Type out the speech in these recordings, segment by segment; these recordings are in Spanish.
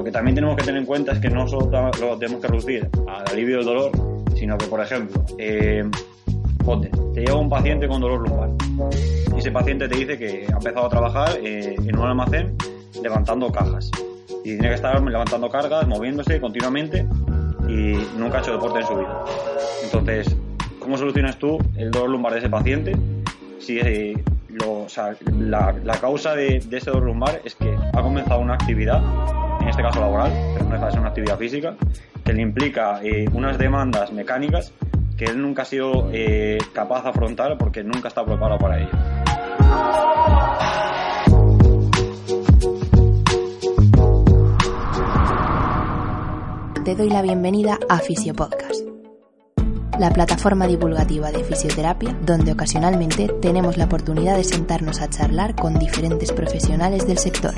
Lo que también tenemos que tener en cuenta es que no solo lo tenemos que reducir al alivio del dolor, sino que, por ejemplo, eh, te llega un paciente con dolor lumbar y ese paciente te dice que ha empezado a trabajar eh, en un almacén levantando cajas y tiene que estar levantando cargas, moviéndose continuamente y nunca ha hecho deporte en su vida. Entonces, ¿cómo solucionas tú el dolor lumbar de ese paciente si eh, la, causa de, de, ese dolor lumbar es que ha comenzado una actividad en este caso laboral, pero no deja de ser una actividad física, que le implica eh, unas demandas mecánicas que él nunca ha sido eh, capaz de afrontar porque nunca está preparado para ello. Te doy la bienvenida a Fisiopodcast, la plataforma divulgativa de fisioterapia donde ocasionalmente tenemos la oportunidad de sentarnos a charlar con diferentes profesionales del sector.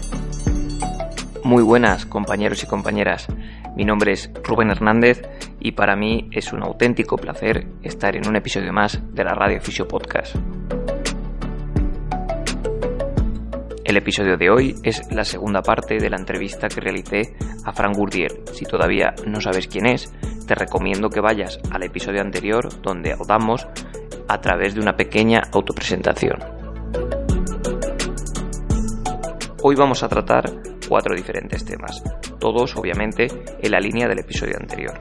Muy buenas compañeros y compañeras, mi nombre es Rubén Hernández y para mí es un auténtico placer estar en un episodio más de la Radio Fisio Podcast. El episodio de hoy es la segunda parte de la entrevista que realicé a Frank Gourdier. Si todavía no sabes quién es, te recomiendo que vayas al episodio anterior donde hablamos a través de una pequeña autopresentación. Hoy vamos a tratar cuatro diferentes temas, todos obviamente en la línea del episodio anterior.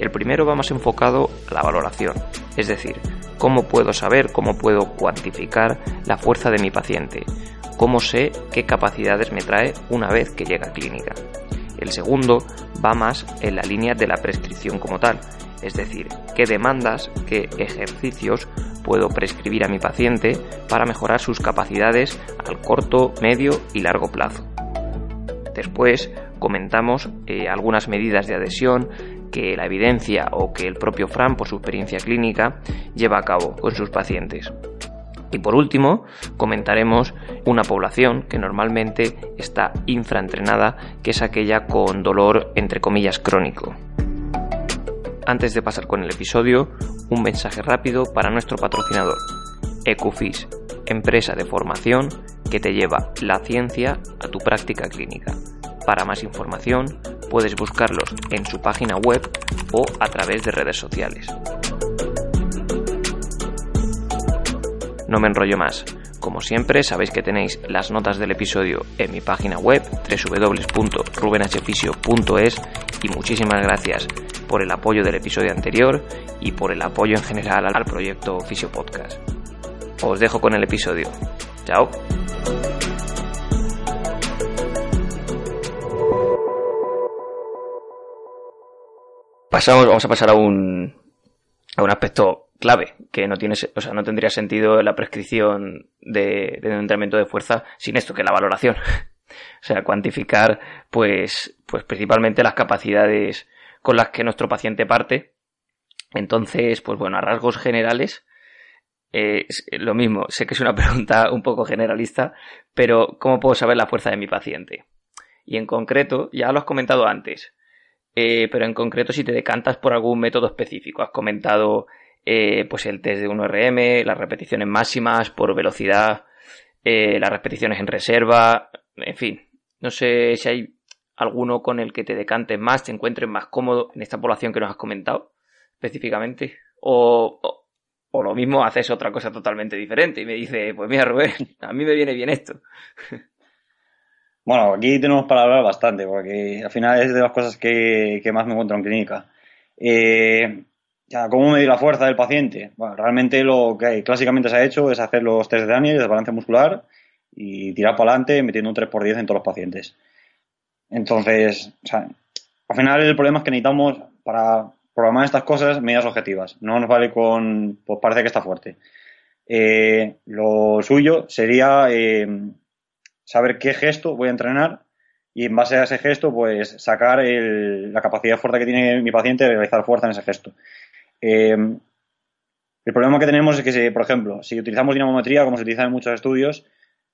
El primero va más enfocado a la valoración, es decir, cómo puedo saber, cómo puedo cuantificar la fuerza de mi paciente, cómo sé qué capacidades me trae una vez que llega a clínica. El segundo va más en la línea de la prescripción como tal, es decir, qué demandas, qué ejercicios puedo prescribir a mi paciente para mejorar sus capacidades al corto, medio y largo plazo. Después comentamos eh, algunas medidas de adhesión que la evidencia o que el propio Fran, por su experiencia clínica, lleva a cabo con sus pacientes. Y por último, comentaremos una población que normalmente está infraentrenada, que es aquella con dolor entre comillas crónico. Antes de pasar con el episodio, un mensaje rápido para nuestro patrocinador, Ecufis, empresa de formación que te lleva la ciencia a tu práctica clínica. Para más información puedes buscarlos en su página web o a través de redes sociales. No me enrollo más. Como siempre, sabéis que tenéis las notas del episodio en mi página web www.rubenhfisio.es y muchísimas gracias por el apoyo del episodio anterior y por el apoyo en general al proyecto Fisio Podcast. Os dejo con el episodio. Chao. Pasamos, vamos a pasar a un, a un aspecto clave, que no tiene, o sea, no tendría sentido la prescripción de, entrenamiento de fuerza sin esto, que es la valoración. o sea, cuantificar, pues, pues principalmente las capacidades con las que nuestro paciente parte. Entonces, pues bueno, a rasgos generales, eh, es lo mismo, sé que es una pregunta un poco generalista, pero ¿cómo puedo saber la fuerza de mi paciente? Y en concreto, ya lo has comentado antes, eh, pero en concreto si te decantas por algún método específico. Has comentado eh, pues el test de 1RM, las repeticiones máximas por velocidad, eh, las repeticiones en reserva, en fin. No sé si hay alguno con el que te decantes más, te encuentres más cómodo en esta población que nos has comentado específicamente. O, o, lo mismo haces otra cosa totalmente diferente y me dice, pues mira Rubén, a mí me viene bien esto. Bueno, aquí tenemos para hablar bastante, porque al final es de las cosas que, más me encuentro en clínica. Eh, ¿Cómo medir la fuerza del paciente? Bueno, realmente lo que clásicamente se ha hecho es hacer los test de Daniel de balance muscular y tirar para adelante metiendo un 3x10 en todos los pacientes. Entonces, al final el problema es que necesitamos, para, programar estas cosas medidas objetivas. No nos vale con, pues parece que está fuerte. Eh, lo suyo sería eh, saber qué gesto voy a entrenar y en base a ese gesto, pues sacar la capacidad de fuerza que tiene mi paciente de realizar fuerza en ese gesto. Eh, el problema que tenemos es que, si, por ejemplo, si utilizamos dinamometría, como se utiliza en muchos estudios,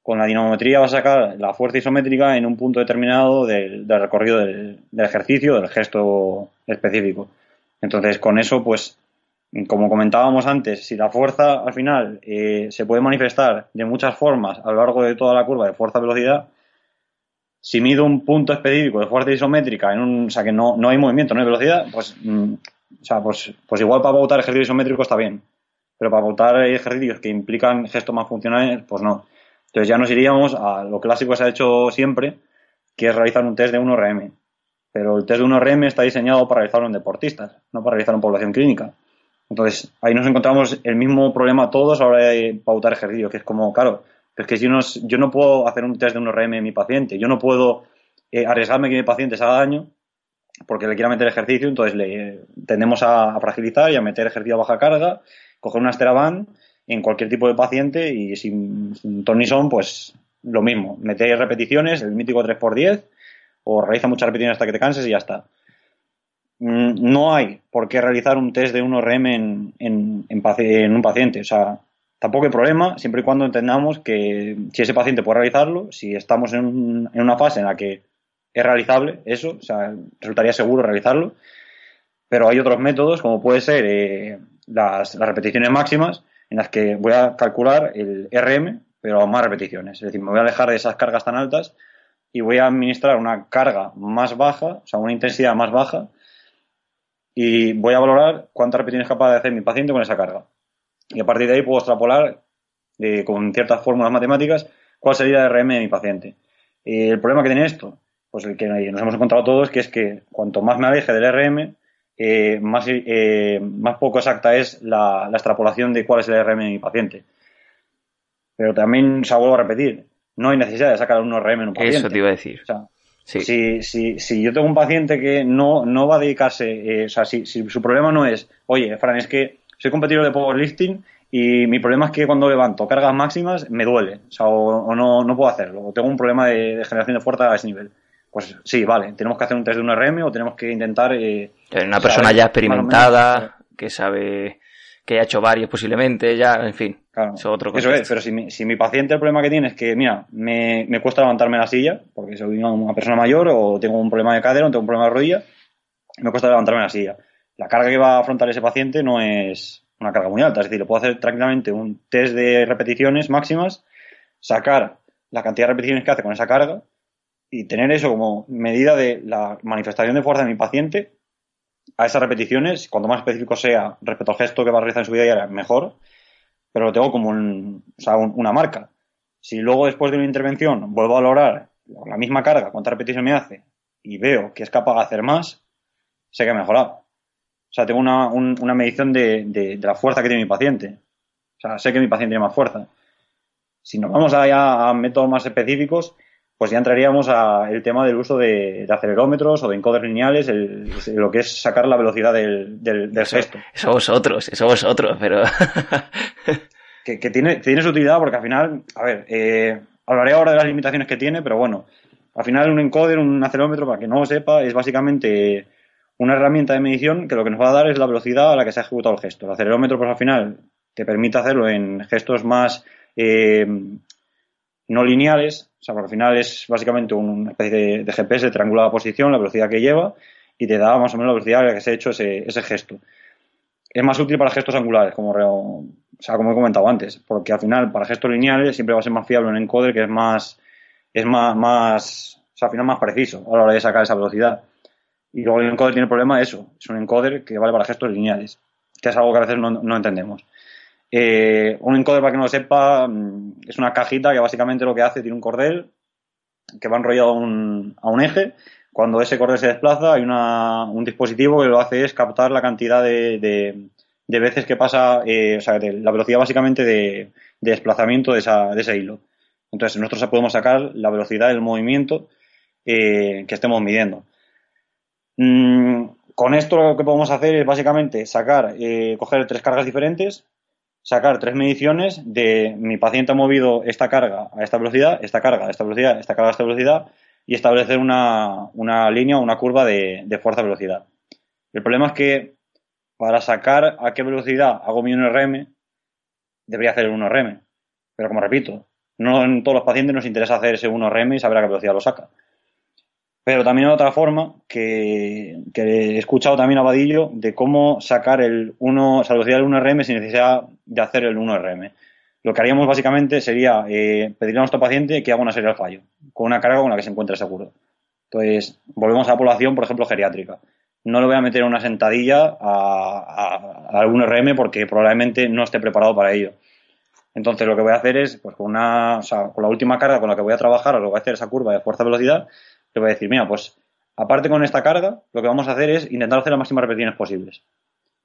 con la dinamometría va a sacar la fuerza isométrica en un punto determinado del, recorrido del, ejercicio, del gesto específico. Entonces, con eso, pues, como comentábamos antes, si la fuerza al final eh, se puede manifestar de muchas formas a lo largo de toda la curva de fuerza-velocidad, si mido un punto específico de fuerza isométrica en un, o sea, que no, no hay movimiento, no hay velocidad, pues, mm, o sea, pues, pues igual para pautar ejercicio isométrico está bien. Pero para pautar ejercicios que implican gestos más funcionales, pues no. Entonces ya nos iríamos a lo clásico que se ha hecho siempre, que es realizar un test de 1RM. Pero el test de 1RM está diseñado para realizarlo en deportistas, no para realizarlo en población clínica. Entonces ahí nos encontramos el mismo problema todos a de pautar ejercicios, que es como, claro, es que si no, yo no puedo hacer un test de 1RM en mi paciente, yo no puedo eh, arriesgarme que mi paciente se haga daño porque le quiera meter ejercicio, entonces le tendemos a, fragilizar y a meter ejercicio a baja carga, coger una Steraban en cualquier tipo de paciente y sin, sin son, pues lo mismo. Meter repeticiones, el mítico 3x10, o realiza muchas repeticiones hasta que te canses y ya está. Mm, no hay por qué realizar un test de 1RM en, en, en, un paciente. O sea, tampoco hay problema, siempre y cuando entendamos que si ese paciente puede realizarlo, si estamos en, en una fase en la que es realizable eso, o sea, resultaría seguro realizarlo. Pero hay otros métodos, como puede ser eh, las repeticiones máximas, en las que voy a calcular el RM, pero a más repeticiones. Es decir, me voy a alejar de esas cargas tan altas y voy a administrar una carga más baja, o sea, una intensidad más baja, y voy a valorar cuántas repeticiones es capaz de hacer mi paciente con esa carga. Y a partir de ahí puedo extrapolar eh, con ciertas fórmulas matemáticas cuál sería el RM de mi paciente. Eh, el problema que tiene esto, pues el que nos hemos encontrado todos, que es que cuanto más me aleje del RM, eh, más, eh, más poco exacta es la, extrapolación de cuál es el RM de mi paciente. Pero también, se vuelvo a repetir, no hay necesidad de sacar un RM en un paciente. Eso te iba a decir. si, si, si, yo tengo un paciente que no, no va a dedicarse, eh, o sea, si, su problema no es, oye, Fran, es que soy competidor de powerlifting y mi problema es que cuando levanto cargas máximas me duele, o, sea, o, no, no, puedo hacerlo, o tengo un problema de, de generación de fuerza a ese nivel pues sí, vale, tenemos que hacer un test de un RM o tenemos que intentar... Eh, una persona ya experimentada, que sabe que ha hecho varios posiblemente, ya, en fin. Claro, eso, otro eso es, pero si mi, si mi paciente el problema que tiene es que, mira, me, me cuesta levantarme la silla, porque soy una persona mayor o tengo un problema de cadera o tengo un problema de rodilla, me cuesta levantarme la silla. La carga que va a afrontar ese paciente no es una carga muy alta, es decir, le puedo hacer tranquilamente un test de repeticiones máximas, sacar la cantidad de repeticiones que hace con esa carga y tener eso como medida de la manifestación de fuerza de mi paciente a esas repeticiones, cuanto más específico sea respecto al gesto que va a realizar en su vida diaria, mejor, pero lo tengo como una marca. Si luego después de una intervención vuelvo a valorar la misma carga, cuánta repetición me hace, y veo que es capaz de hacer más, sé que ha mejorado. O sea, tengo una, una medición de, la fuerza que tiene mi paciente. O sea, sé que mi paciente tiene más fuerza. Si nos vamos a métodos más específicos, pues ya entraríamos al tema del uso de, acelerómetros o de encoders lineales, lo que es sacar la velocidad del, del, gesto. Eso vosotros, eso vosotros, pero... que, tiene, tiene su utilidad porque al final, a ver, eh, hablaré ahora de las limitaciones que tiene, pero bueno, al final un encoder, un acelerómetro, para que no lo sepa, es básicamente una herramienta de medición que lo que nos va a dar es la velocidad a la que se ha ejecutado el gesto. El acelerómetro, pues al final, te permite hacerlo en gestos más eh, no lineales, o sea, porque al final es básicamente una especie de, GPS, triangula la posición, la velocidad que lleva y te da más o menos la velocidad a la que se ha hecho ese, ese gesto. Es más útil para gestos angulares, como, o sea, como he comentado antes, porque al final para gestos lineales siempre va a ser más fiable un encoder que es más, es más, más, o sea, al final más preciso a la hora de sacar esa velocidad. Y luego el encoder tiene el problema de eso, es un encoder que vale para gestos lineales, que es algo que a veces no, no entendemos. Eh, un encoder, para que no lo sepa, mm, es una cajita que básicamente lo que hace, tiene un cordel que va enrollado a un, eje. Cuando ese cordel se desplaza, hay una, un dispositivo que lo hace es captar la cantidad de, de, veces que pasa, eh, o sea, la velocidad básicamente de, desplazamiento de, esa, de ese hilo. Entonces, nosotros podemos sacar la velocidad del movimiento eh, que estemos midiendo. Mm, con esto lo que podemos hacer es básicamente sacar, coger tres cargas diferentes, sacar tres mediciones de mi paciente ha movido esta carga a esta velocidad, esta carga a esta velocidad, esta carga a esta velocidad y establecer una, una línea o una curva de, de fuerza-velocidad. El problema es que para sacar a qué velocidad hago mi 1RM, debería hacer el 1RM. Pero como repito, no en todos los pacientes nos interesa hacer ese 1RM y saber a qué velocidad lo saca. Pero también otra forma que, he escuchado también a Vadillo de cómo sacar el 1, esa velocidad del 1RM sin necesidad de hacer el 1RM. Lo que haríamos básicamente sería eh, pedirle a nuestro paciente que haga una serie al fallo, con una carga con la que se encuentre seguro. Entonces, volvemos a la población, por ejemplo, geriátrica. No le voy a meter una sentadilla a, algún RM porque probablemente no esté preparado para ello. Entonces, lo que voy a hacer es, pues con, una, o sea, con la última carga con la que voy a trabajar, lo voy a hacer esa curva de fuerza-velocidad, le voy a decir, mira, pues aparte con esta carga, lo que vamos a hacer es intentar hacer las máximas repeticiones posibles.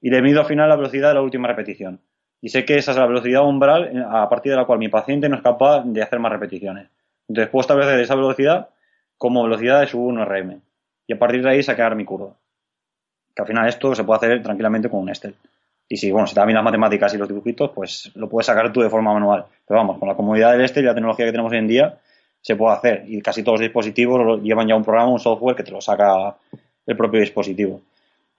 Y le mido al final la velocidad de la última repetición. Y sé que esa es la velocidad umbral a partir de la cual mi paciente no es capaz de hacer más repeticiones. Entonces puedo establecer esa velocidad como velocidad de su 1RM. Y a partir de ahí sacar mi curva. Que al final esto se puede hacer tranquilamente con un Excel. Y si, bueno, si te las matemáticas y los dibujitos, pues lo puedes sacar tú de forma manual. Pero vamos, con la comodidad del Excel y la tecnología que tenemos hoy en día, se puede hacer. Y casi todos los dispositivos llevan ya un programa, un software que te lo saca el propio dispositivo.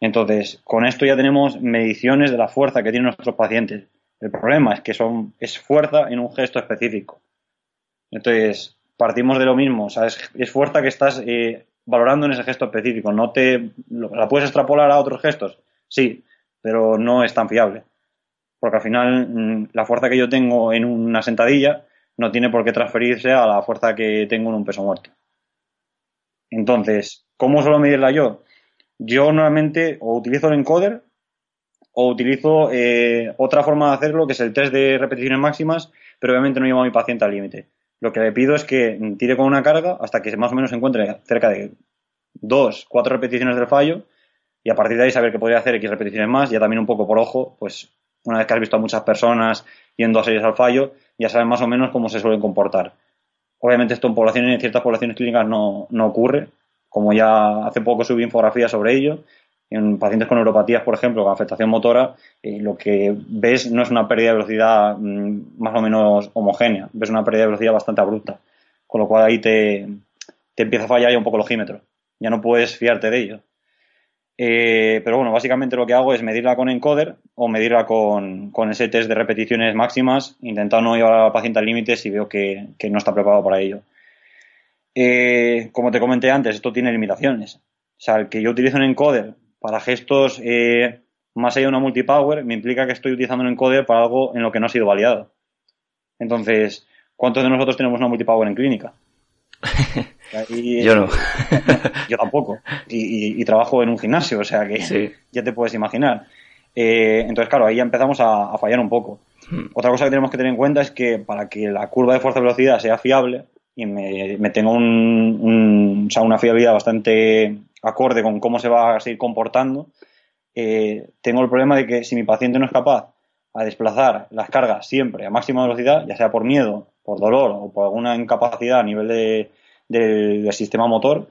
Entonces, con esto ya tenemos mediciones de la fuerza que tienen nuestros pacientes. El problema es que son, es fuerza en un gesto específico. Entonces, partimos de lo mismo. O sea, es, fuerza que estás eh, valorando en ese gesto específico. No te, ¿La puedes extrapolar a otros gestos? Sí, pero no es tan fiable. Porque al final, mm, la fuerza que yo tengo en una sentadilla no tiene por qué transferirse a la fuerza que tengo en un peso muerto. Entonces, ¿cómo suelo medirla yo? Yo normalmente o utilizo el encoder o utilizo eh, otra forma de hacerlo, que es el test de repeticiones máximas, pero obviamente no llevo a mi paciente al límite. Lo que le pido es que tire con una carga hasta que más o menos se encuentre cerca de dos, cuatro repeticiones del fallo y a partir de ahí saber que podría hacer X repeticiones más, ya también un poco por ojo, pues una vez que has visto a muchas personas yendo a series al fallo, ya sabes más o menos cómo se suelen comportar. Obviamente esto en poblaciones, en ciertas poblaciones clínicas no, ocurre, como ya hace poco subí infografía sobre ello. En pacientes con neuropatías, por ejemplo, con afectación motora, eh, lo que ves no es una pérdida de velocidad mm, más o menos homogénea, ves una pérdida de velocidad bastante abrupta, con lo cual ahí te, te empieza a fallar ya un poco el ojímetro. Ya no puedes fiarte de ello. Eh, pero bueno, básicamente lo que hago es medirla con encoder o medirla con, ese test de repeticiones máximas, intentando no llevar al paciente al límite si veo que, no está preparado para ello. Eh, como te comenté antes, esto tiene limitaciones. O sea, el que yo utilizo un encoder para gestos eh, más allá de una multipower me implica que estoy utilizando un encoder para algo en lo que no ha sido validado. Entonces, ¿cuántos de nosotros tenemos una multipower en clínica? yo no. yo tampoco. Y, trabajo en un gimnasio, o sea que ya te puedes imaginar. Eh, entonces, claro, ahí ya empezamos a, fallar un poco. Hmm. Otra cosa que tenemos que tener en cuenta es que para que la curva de fuerza-velocidad sea fiable y me, tenga un, una fiabilidad bastante acorde con cómo se va a seguir comportando, eh, tengo el problema de que si mi paciente no es capaz a desplazar las cargas siempre a máxima velocidad, ya sea por miedo, por dolor o por alguna incapacidad a nivel de, del, sistema motor,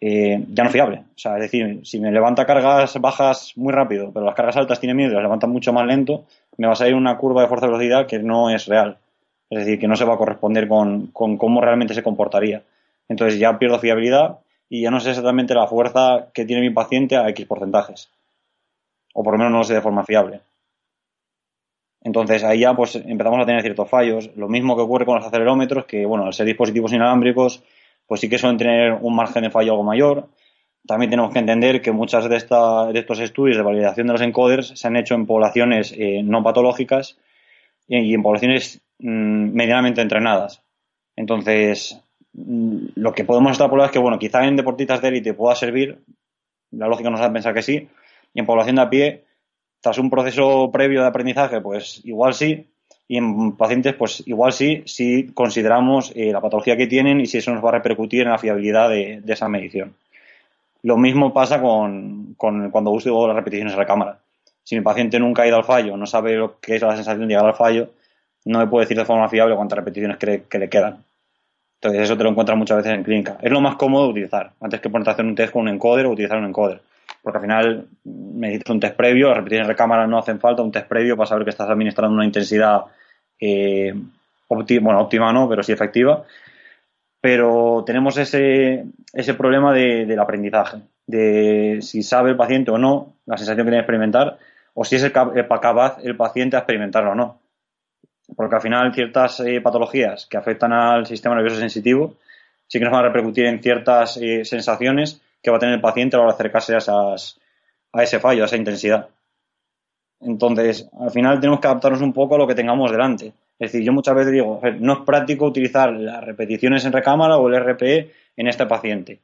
eh, ya no fiable. O sea, es decir, si me levanta cargas bajas muy rápido, pero las cargas altas tiene miedo y las levanta mucho más lento, me va a salir una curva de fuerza-velocidad que no es real. Es decir, que no se va a corresponder con, con cómo realmente se comportaría. Entonces ya pierdo fiabilidad y ya no sé exactamente la fuerza que tiene mi paciente a X porcentajes. O por lo menos no lo sé de forma fiable. Entonces ahí ya pues empezamos a tener ciertos fallos. Lo mismo que ocurre con los acelerómetros, que bueno, al ser dispositivos inalámbricos, pues sí que suelen tener un margen de fallo algo mayor. También tenemos que entender que muchas de, de estos estudios de validación de los encoders se han hecho en poblaciones eh, no patológicas y, en poblaciones mm, medianamente entrenadas. Entonces, mm, lo que podemos extrapolar es que, bueno, quizá en deportistas de élite pueda servir, la lógica nos hace pensar que sí, y en población de a pie, tras un proceso previo de aprendizaje, pues igual sí, y en pacientes, pues igual sí, si consideramos eh, la patología que tienen y si eso nos va a repercutir en la fiabilidad de, esa medición. Lo mismo pasa con, cuando uso las repeticiones en la cámara. Si mi paciente nunca ha ido al fallo, no sabe lo que es la sensación de llegar al fallo, no me puede decir de forma fiable cuántas repeticiones que le quedan. Entonces eso te lo encuentras muchas veces en clínica. Es lo más cómodo de utilizar, antes que ponerte a hacer un test con un encoder o utilizar un encoder. porque al final necesitas un test previo, las repeticiones de cámara no hacen falta, un test previo para saber que estás administrando una intensidad eh, bueno, óptima no, pero sí efectiva. Pero tenemos ese, ese problema del aprendizaje, de si sabe el paciente o no la sensación que tiene que experimentar, o si es capaz el paciente a experimentarlo o no. Porque al final ciertas eh, patologías que afectan al sistema nervioso sensitivo sí que nos van a repercutir en ciertas eh, sensaciones que va a tener el paciente a la hora de acercarse a, a ese fallo, a esa intensidad. Entonces, al final tenemos que adaptarnos un poco a lo que tengamos delante. Es decir, yo muchas veces digo, no es práctico utilizar las repeticiones en recámara o el RPE en este paciente.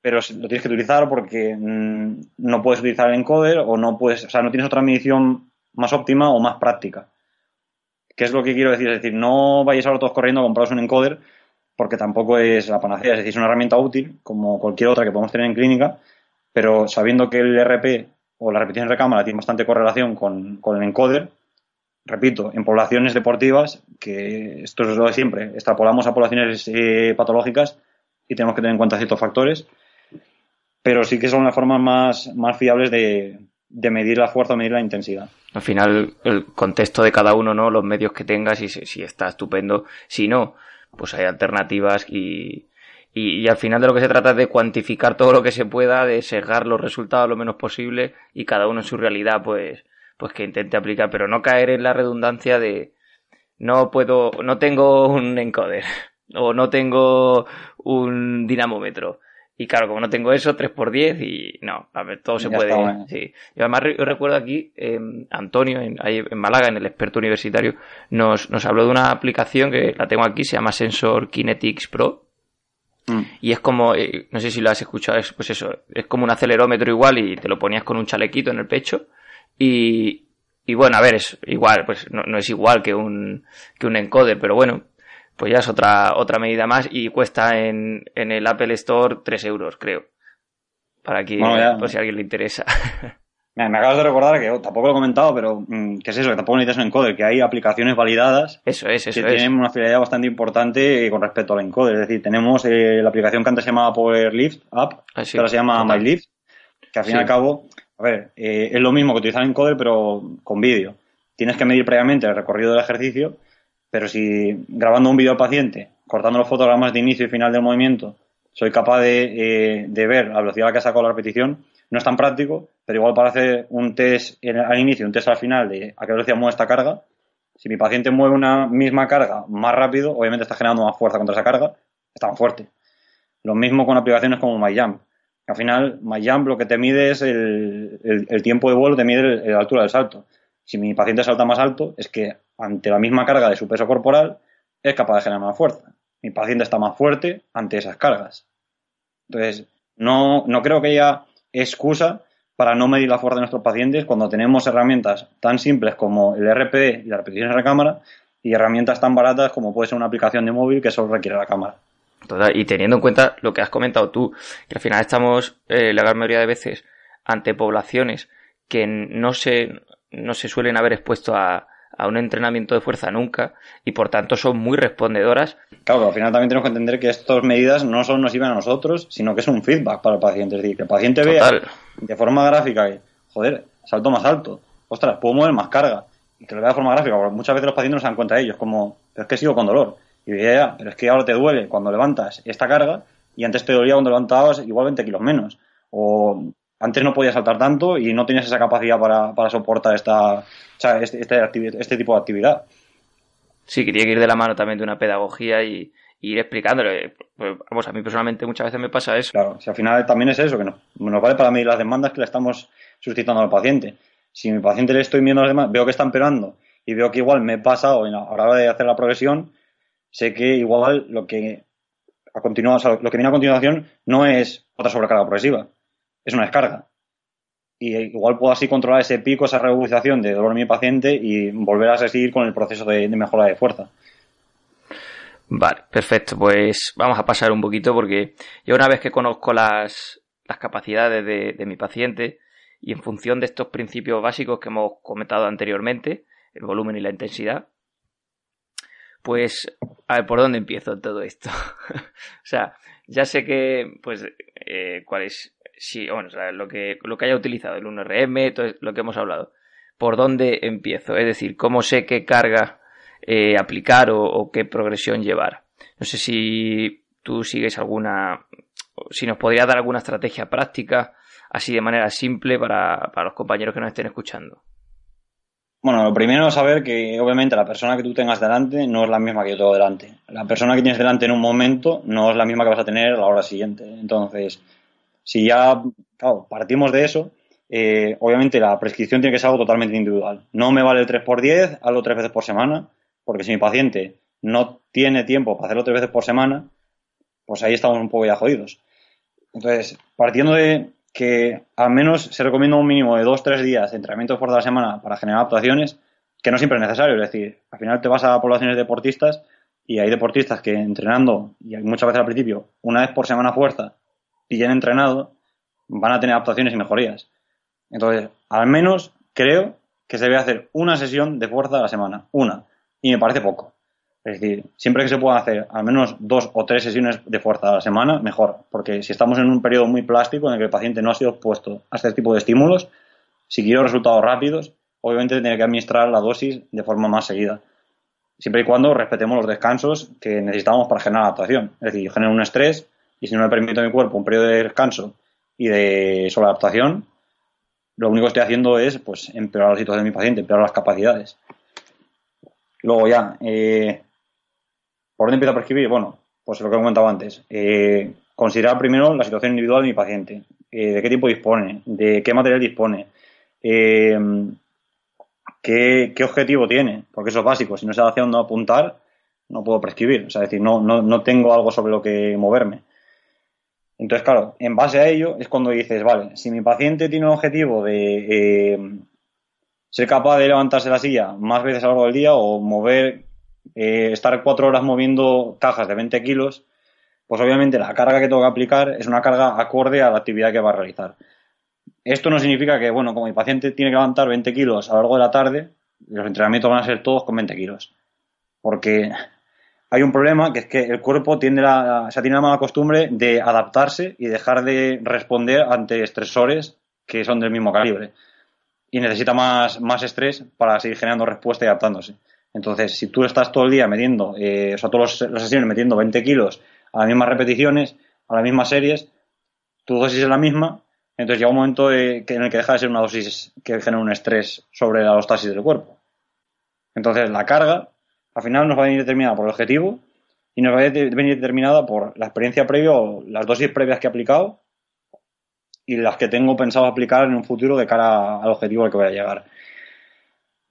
Pero lo tienes que utilizar porque mm, no puedes utilizar el encoder o no puedes, o sea, no tienes otra medición más óptima o más práctica. ¿Qué es lo que quiero decir? Es decir, no vayáis ahora todos corriendo a compraros un encoder porque tampoco es la panacea, es decir, es una herramienta útil como cualquier otra que podemos tener en clínica, pero sabiendo que el RP o la repetición de cámara tiene bastante correlación con, el encoder, repito, en poblaciones deportivas, que esto es lo de siempre, extrapolamos a poblaciones eh, patológicas y tenemos que tener en cuenta ciertos factores, pero sí que son las formas más, más fiables de, de medir la fuerza o medir la intensidad. Al final, el contexto de cada uno, ¿no? Los medios que tengas y si está estupendo. Si no, pues hay alternativas y, y, al final de lo que se trata es de cuantificar todo lo que se pueda, de sesgar los resultados lo menos posible y cada uno en su realidad pues, pues que intente aplicar, pero no caer en la redundancia de no puedo, no tengo un encoder o no tengo un dinamómetro. Y claro, como no tengo eso, 3x10 y no, a ver, todo se puede. sí. Y además yo recuerdo aquí, eh, Antonio, en, ahí en Málaga, en el experto universitario, nos, nos habló de una aplicación que la tengo aquí, se llama Sensor Kinetics Pro. Mm. Y es como, eh, no sé si lo has escuchado, es, pues eso, es como un acelerómetro igual y te lo ponías con un chalequito en el pecho. Y, y bueno, a ver, es igual, pues no, no es igual que un, que un encoder, pero bueno, pues ya es otra, otra medida más y cuesta en, en el Apple Store 3 euros, creo. Para que, por si a alguien le interesa. Me, acabas de recordar que oh, tampoco lo he comentado, pero mm, ¿qué es eso? Que tampoco necesitas un encoder, que hay aplicaciones validadas eso es, eso que tienen una fidelidad bastante importante con respecto al encoder. Es decir, tenemos eh, la aplicación que antes se llamaba PowerLift App, ah, que ahora se llama MyLift, que al fin y al cabo, a ver, eh, es lo mismo que utilizar el encoder, pero con vídeo. Tienes que medir previamente el recorrido del ejercicio pero si grabando un vídeo al paciente, cortando los fotogramas de inicio y final del movimiento, soy capaz de, eh, ver la velocidad que ha sacado la repetición, no es tan práctico, pero igual para hacer un test al inicio un test al final de a qué velocidad mueve esta carga, si mi paciente mueve una misma carga más rápido, obviamente está generando más fuerza contra esa carga, está más fuerte. Lo mismo con aplicaciones como MyJump. Al final, MyJump lo que te mide es el, tiempo de vuelo, te mide la altura del salto. Si mi paciente salta más alto, es que ante la misma carga de su peso corporal es capaz de generar más fuerza. Mi paciente está más fuerte ante esas cargas. Entonces, no, no creo que haya excusa para no medir la fuerza de nuestros pacientes cuando tenemos herramientas tan simples como el RPD y la repetición de la cámara y herramientas tan baratas como puede ser una aplicación de móvil que solo requiere la cámara. y teniendo en cuenta lo que has comentado tú, que al final estamos eh, la gran mayoría de veces ante poblaciones que no se, no se suelen haber expuesto a, un entrenamiento de fuerza nunca y por tanto son muy respondedoras. Claro, al final también tenemos que entender que estas medidas no solo nos iban a nosotros, sino que es un feedback para el paciente. Es decir, que el paciente vea de forma gráfica que, joder, salto más alto, ostras, puedo mover más carga. Y que lo vea de forma gráfica, porque muchas veces los pacientes no se dan cuenta de ellos, como, pero es que sigo con dolor. Y ya, pero es que ahora te duele cuando levantas esta carga y antes te dolía cuando levantabas igual 20 kilos menos. O antes no podías saltar tanto y no tenías esa capacidad para, soportar esta, este, este, este, tipo de actividad. Sí, quería ir de la mano también de una pedagogía y, ir explicándole. Pues, vamos, a mí personalmente muchas veces me pasa eso. Claro, si al final también es eso, que nos, nos vale para medir las demandas que le estamos suscitando al paciente. Si mi paciente le estoy viendo las demás, veo que está empeorando y veo que igual me he pasado a la hora de hacer la progresión, sé que igual lo que a continuación, lo que viene a continuación no es otra sobrecarga progresiva, es una descarga. Y igual puedo así controlar ese pico, esa regularización de dolor en mi paciente y volver a seguir con el proceso de, mejora de fuerza. Vale, perfecto. Pues vamos a pasar un poquito porque yo una vez que conozco las, las capacidades de, de mi paciente y en función de estos principios básicos que hemos comentado anteriormente, el volumen y la intensidad, pues a ver por dónde empiezo todo esto. o sea, ya sé que, pues, eh, cuál es sí, bueno, lo que, lo que haya utilizado, el 1RM, todo lo que hemos hablado, ¿por dónde empiezo? Es decir, ¿cómo sé qué carga eh, aplicar o, qué progresión llevar? No sé si tú sigues alguna, si nos podría dar alguna estrategia práctica, así de manera simple para, para los compañeros que nos estén escuchando. Bueno, lo primero es saber que obviamente la persona que tú tengas delante no es la misma que yo tengo delante. La persona que tienes delante en un momento no es la misma que vas a tener a la hora siguiente. Entonces, si ya, partimos de eso, eh, obviamente la prescripción tiene que ser algo totalmente individual. No me vale el 3x10, hazlo tres veces por semana, porque si mi paciente no tiene tiempo para hacerlo tres veces por semana, pues ahí estamos un poco ya jodidos. Entonces, partiendo de que al menos se recomienda un mínimo de dos tres días de entrenamiento de fuerza a la semana para generar adaptaciones, que no siempre es necesario. Es decir, al final te vas a poblaciones deportistas y hay deportistas que entrenando, y muchas veces al principio, una vez por semana fuerza, bien entrenado, van a tener adaptaciones y mejorías. Entonces, al menos creo que se debe hacer una sesión de fuerza a la semana. Una. Y me parece poco. Es decir, siempre que se puedan hacer al menos dos o tres sesiones de fuerza a la semana, mejor. Porque si estamos en un periodo muy plástico en el que el paciente no ha sido expuesto a este tipo de estímulos, si quiero resultados rápidos, obviamente tiene que administrar la dosis de forma más seguida. Siempre y cuando respetemos los descansos que necesitamos para generar adaptación. Es decir, yo genero un estrés y si no le permito a mi cuerpo un periodo de descanso y de sobreadaptación, lo único que estoy haciendo es pues empeorar la situación de mi paciente, empeorar las capacidades. Luego ya, eh, ¿Por dónde empiezo a prescribir? Bueno, pues lo que he comentado antes. Eh, considerar primero la situación individual de mi paciente. Eh, de qué tiempo dispone, de qué material dispone, eh, qué, objetivo tiene, porque eso es básico. Si no sé hacia dónde apuntar, no puedo prescribir. O sea, es decir, no, no, no tengo algo sobre lo que moverme. Entonces, claro, en base a ello es cuando dices, vale, si mi paciente tiene un objetivo de ser capaz de levantarse la silla más veces a lo largo del día o mover eh, estar cuatro horas moviendo cajas de 20 kilos, pues obviamente la carga que tengo que aplicar es una carga acorde a la actividad que va a realizar. Esto no significa que, bueno, como mi paciente tiene que levantar 20 kilos a lo largo de la tarde, los entrenamientos van a ser todos con 20 kilos. Porque hay un problema que es que el cuerpo tiende la, o tiene la mala costumbre de adaptarse y dejar de responder ante estresores que son del mismo calibre. Y necesita más, más estrés para seguir generando respuesta y adaptándose. Entonces, si tú estás todo el día metiendo, eh, o sea, todas las sesiones metiendo 20 kilos a las mismas repeticiones, a las mismas series, tu dosis es la misma, entonces llega un momento en el que deja de ser una dosis que genera un estrés sobre la hostasis del cuerpo. Entonces, la carga, al final, nos va a venir determinada por el objetivo y nos va a venir determinada por la experiencia previa o las dosis previas que he aplicado y las que tengo pensado aplicar en un futuro de cara al objetivo al que voy a llegar.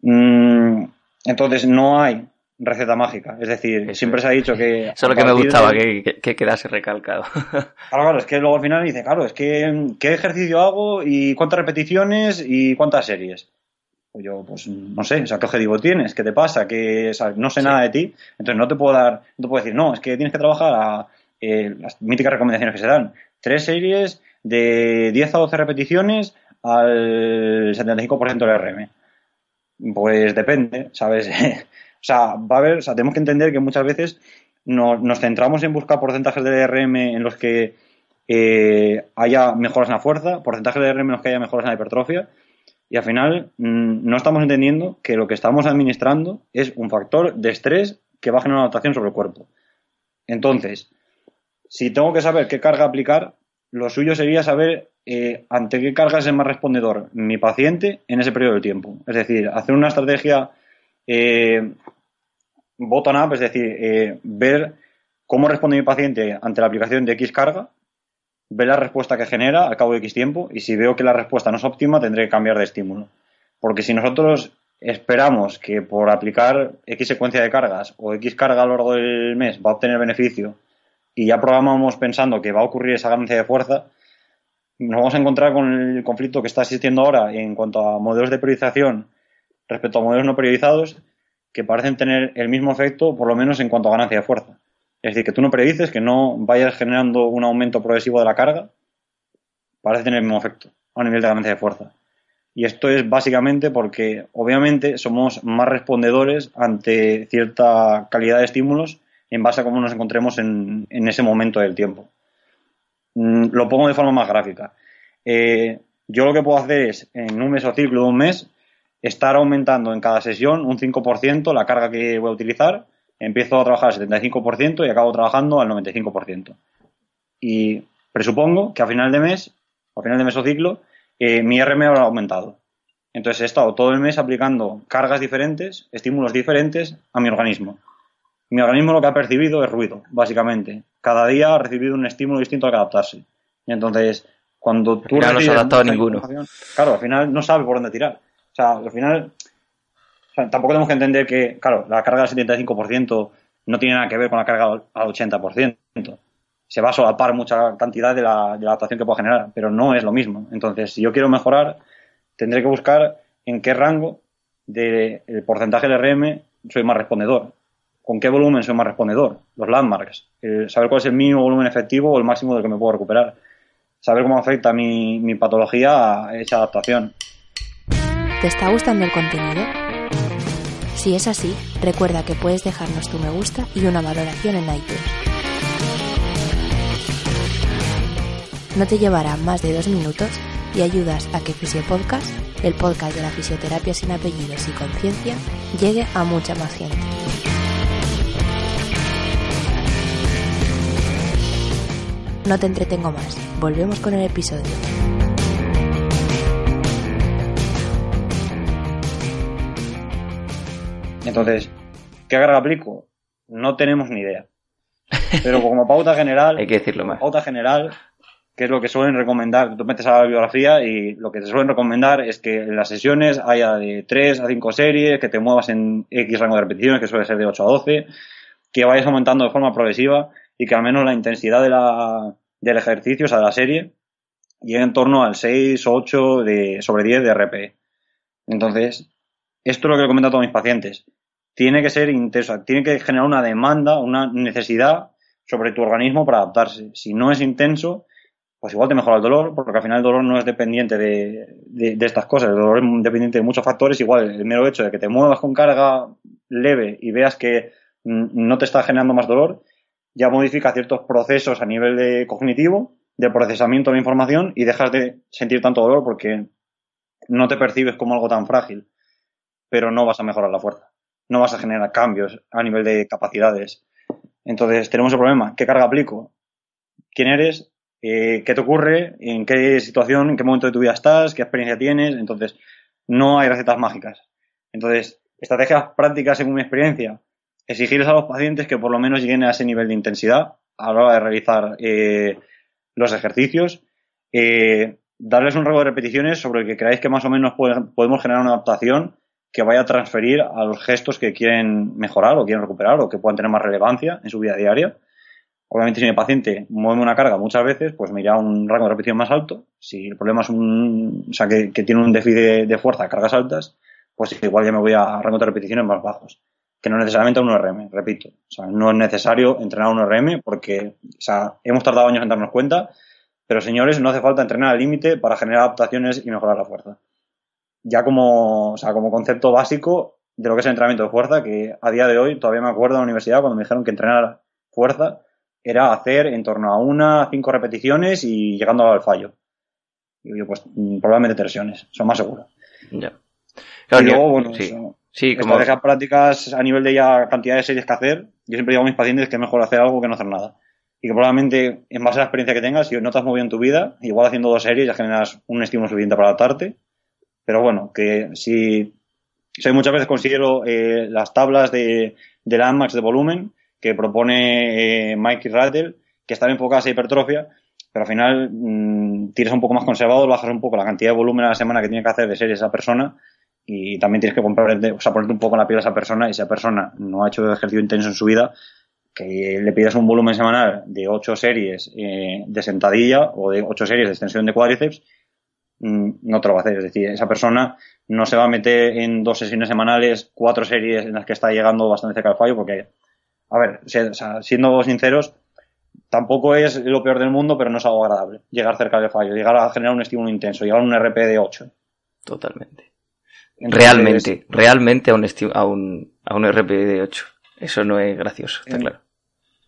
Mm, entonces no hay receta mágica. Es decir, siempre se ha dicho que. Eso es lo que me gustaba, que, quedase recalcado. Claro, claro, es que luego al final dice, claro, es que ¿qué ejercicio hago y cuántas repeticiones y cuántas series? Yo, pues no sé, o sea, ¿qué objetivo tienes? ¿Qué te pasa? que no sé nada de ti. Entonces no te puedo dar, no te puedo decir, no, es que tienes que trabajar a eh, las míticas recomendaciones que se dan. Tres series de 10 a 12 repeticiones al 75% del RM. Pues depende, ¿sabes? o sea, va a haber, o sea, tenemos que entender que muchas veces nos, centramos en buscar porcentajes de DRM en los que eh, haya mejoras en la fuerza, porcentajes de DRM en los que haya mejoras en la hipertrofia, y al final mm, no estamos entendiendo que lo que estamos administrando es un factor de estrés que va a generar una adaptación sobre el cuerpo. Entonces, si tengo que saber qué carga aplicar, lo suyo sería saber eh, ante qué carga es el más respondedor mi paciente en ese periodo de tiempo. Es decir, hacer una estrategia eh, bottom-up, es decir, eh, ver cómo responde mi paciente ante la aplicación de X carga, ver la respuesta que genera al cabo de X tiempo y si veo que la respuesta no es óptima, tendré que cambiar de estímulo. Porque si nosotros esperamos que por aplicar X secuencia de cargas o X carga a lo largo del mes va a obtener beneficio y ya programamos pensando que va a ocurrir esa ganancia de fuerza, nos vamos a encontrar con el conflicto que está existiendo ahora en cuanto a modelos de priorización respecto a modelos no priorizados que parecen tener el mismo efecto, por lo menos en cuanto a ganancia de fuerza. Es decir, que tú no predices que no vayas generando un aumento progresivo de la carga, parece tener el mismo efecto a nivel de ganancia de fuerza. Y esto es básicamente porque, obviamente, somos más respondedores ante cierta calidad de estímulos en base a cómo nos encontremos en ese momento del tiempo. Mm, lo pongo de forma más gráfica. eh, yo lo que puedo hacer es, en un mesociclo de un mes, estar aumentando en cada sesión un 5% la carga que voy a utilizar. Empiezo a trabajar al 75% y acabo trabajando al 95%. Y presupongo que a final de mes, a final de mesociclo, eh, mi RM habrá aumentado. Entonces he estado todo el mes aplicando cargas diferentes, estímulos diferentes a mi organismo. Mi organismo lo que ha percibido es ruido, básicamente. Cada día ha recibido un estímulo distinto al que adaptarse. Y entonces, cuando tú... no se ha adaptado a ninguno. Claro, al final no sabe por dónde tirar. O sea, al final... tampoco tenemos que entender que, claro, la carga del 75% no tiene nada que ver con la carga al 80%. Se va a solapar mucha cantidad de la, adaptación que pueda generar, pero no es lo mismo. Entonces, si yo quiero mejorar, tendré que buscar en qué rango del porcentaje de RM soy más respondedor. ¿Con qué volumen soy más respondedor? Los landmarks. saber cuál es el mínimo volumen efectivo o el máximo del que me puedo recuperar. Saber cómo afecta mi, mi patología a esa adaptación. ¿Te está gustando el contenido? Si es así, recuerda que puedes dejarnos tu me gusta y una valoración en iTunes. No te llevará más de dos minutos y ayudas a que Fisiopodcast, el podcast de la fisioterapia sin apellidos y conciencia, llegue a mucha más gente. No te entretengo más, volvemos con el episodio. Entonces, ¿qué carga aplico? No tenemos ni idea. Pero como pauta general, hay que decirlo más. Pauta general, que es lo que suelen recomendar. Tú metes a la bibliografía y lo que te suelen recomendar es que en las sesiones haya de 3 a 5 series, que te muevas en X rango de repeticiones, que suele ser de 8 a 12, que vayas aumentando de forma progresiva y que al menos la intensidad de la, del ejercicio, o sea, de la serie, llegue en torno al 6 o 8 de, sobre 10 de RPE. Entonces, esto es lo que recomiendo a todos mis pacientes. Tiene que ser intenso, tiene que generar una demanda, una necesidad sobre tu organismo para adaptarse. Si no es intenso, pues igual te mejora el dolor, porque al final el dolor no es dependiente de, de, estas cosas, el dolor es dependiente de muchos factores, igual el mero hecho de que te muevas con carga leve y veas que no te está generando más dolor, ya modifica ciertos procesos a nivel de cognitivo, de procesamiento de la información y dejas de sentir tanto dolor porque no te percibes como algo tan frágil, pero no vas a mejorar la fuerza, no vas a generar cambios a nivel de capacidades. Entonces tenemos el problema, ¿qué carga aplico? ¿Quién eres? Eh, qué te ocurre, en qué situación, en qué momento de tu vida estás, qué experiencia tienes. Entonces, no hay recetas mágicas. Entonces, estrategias prácticas según mi experiencia, exigirles a los pacientes que por lo menos lleguen a ese nivel de intensidad a la hora de realizar eh, los ejercicios, eh, darles un rango de repeticiones sobre el que creáis que más o menos podemos generar una adaptación que vaya a transferir a los gestos que quieren mejorar o quieren recuperar o que puedan tener más relevancia en su vida diaria. Obviamente, si mi paciente mueve una carga muchas veces, pues me irá a un rango de repetición más alto. Si el problema es un, o sea, que, tiene un déficit de, fuerza, cargas altas, pues igual ya me voy a rangos de repeticiones más bajos. Que no necesariamente a un RM, repito. O sea, no es necesario entrenar a un RM porque, o sea, hemos tardado años en darnos cuenta, pero señores, no hace falta entrenar al límite para generar adaptaciones y mejorar la fuerza. Ya como, o sea, como concepto básico de lo que es el entrenamiento de fuerza, que a día de hoy todavía me acuerdo en la universidad cuando me dijeron que entrenar fuerza era hacer en torno a una a cinco repeticiones y llegando al fallo. Y yo, pues mm, probablemente tres sesiones, son más seguros. Ya. y luego, bueno, sí. sí como... prácticas a nivel de ya cantidad de series que hacer, yo siempre digo a mis pacientes que es mejor hacer algo que no hacer nada. Y que probablemente, en base a la experiencia que tengas, si no te has movido en tu vida, igual haciendo dos series ya generas un estímulo suficiente para adaptarte. Pero bueno, que si, muchas veces considero eh, las tablas de, de landmarks de volumen, que propone eh, Mike Rattle, que están enfocadas a hipertrofia, pero al final mm, tienes un poco más conservado, bajas un poco la cantidad de volumen a la semana que tiene que hacer de series esa persona y también tienes que comprar, o sea, ponerte un poco en la piel a esa persona y esa persona no ha hecho ejercicio intenso en su vida, que le pidas un volumen semanal de 8 series eh, de sentadilla o de 8 series de extensión de cuádriceps, no te lo va a hacer. Es decir, esa persona no se va a meter en dos sesiones semanales, cuatro series en las que está llegando bastante cerca del fallo, porque a ver, siendo sinceros, tampoco es lo peor del mundo, pero no es algo agradable llegar cerca del fallo, llegar a generar un estímulo intenso, llegar a un RP de 8. Totalmente. realmente, realmente a un, a, un, a un RP de 8. Eso no es gracioso, está claro.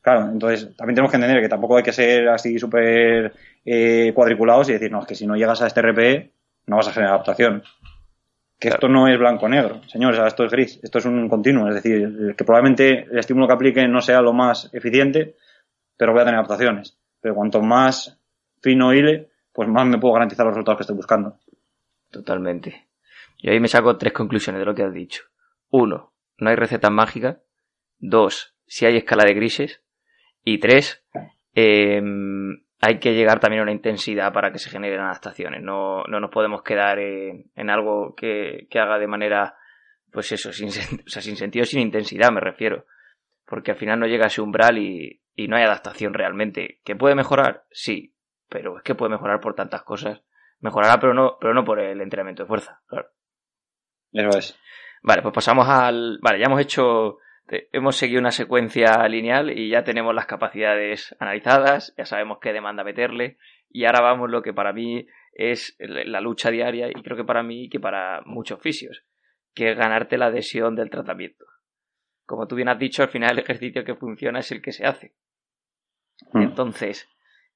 Claro, entonces también tenemos que entender que tampoco hay que ser así súper eh, cuadriculados y decir, no, es que si no llegas a este RPE no vas a generar adaptación. Que esto no es blanco-negro, señores, esto es gris, esto es un continuo, es decir, que probablemente el estímulo que aplique no sea lo más eficiente, pero voy a tener adaptaciones. Pero cuanto más fino hile, pues más me puedo garantizar los resultados que estoy buscando. Totalmente. Y ahí me saco tres conclusiones de lo que has dicho. Uno, no hay recetas mágicas. Dos, si hay escala de grises. Y tres, em, hay que llegar también a una intensidad para que se generen adaptaciones. No, no nos podemos quedar en, algo que, haga de manera, pues eso, sin, o sea, sin sentido, sin intensidad, me refiero. Porque al final no llega a ese umbral y, y no hay adaptación realmente. ¿Que puede mejorar? Sí, pero es que puede mejorar por tantas cosas. Mejorará, pero no, pero no por el entrenamiento de fuerza, claro. Eso es. Vale, pues pasamos al. Vale, ya hemos hecho. Hemos seguido una secuencia lineal y ya tenemos las capacidades analizadas, ya sabemos qué demanda meterle, y ahora vamos lo que para mí es la lucha diaria, y creo que para mí y que para muchos fisios, que es ganarte la adhesión del tratamiento. Como tú bien has dicho, al final el ejercicio que funciona es el que se hace. Hmm. Entonces,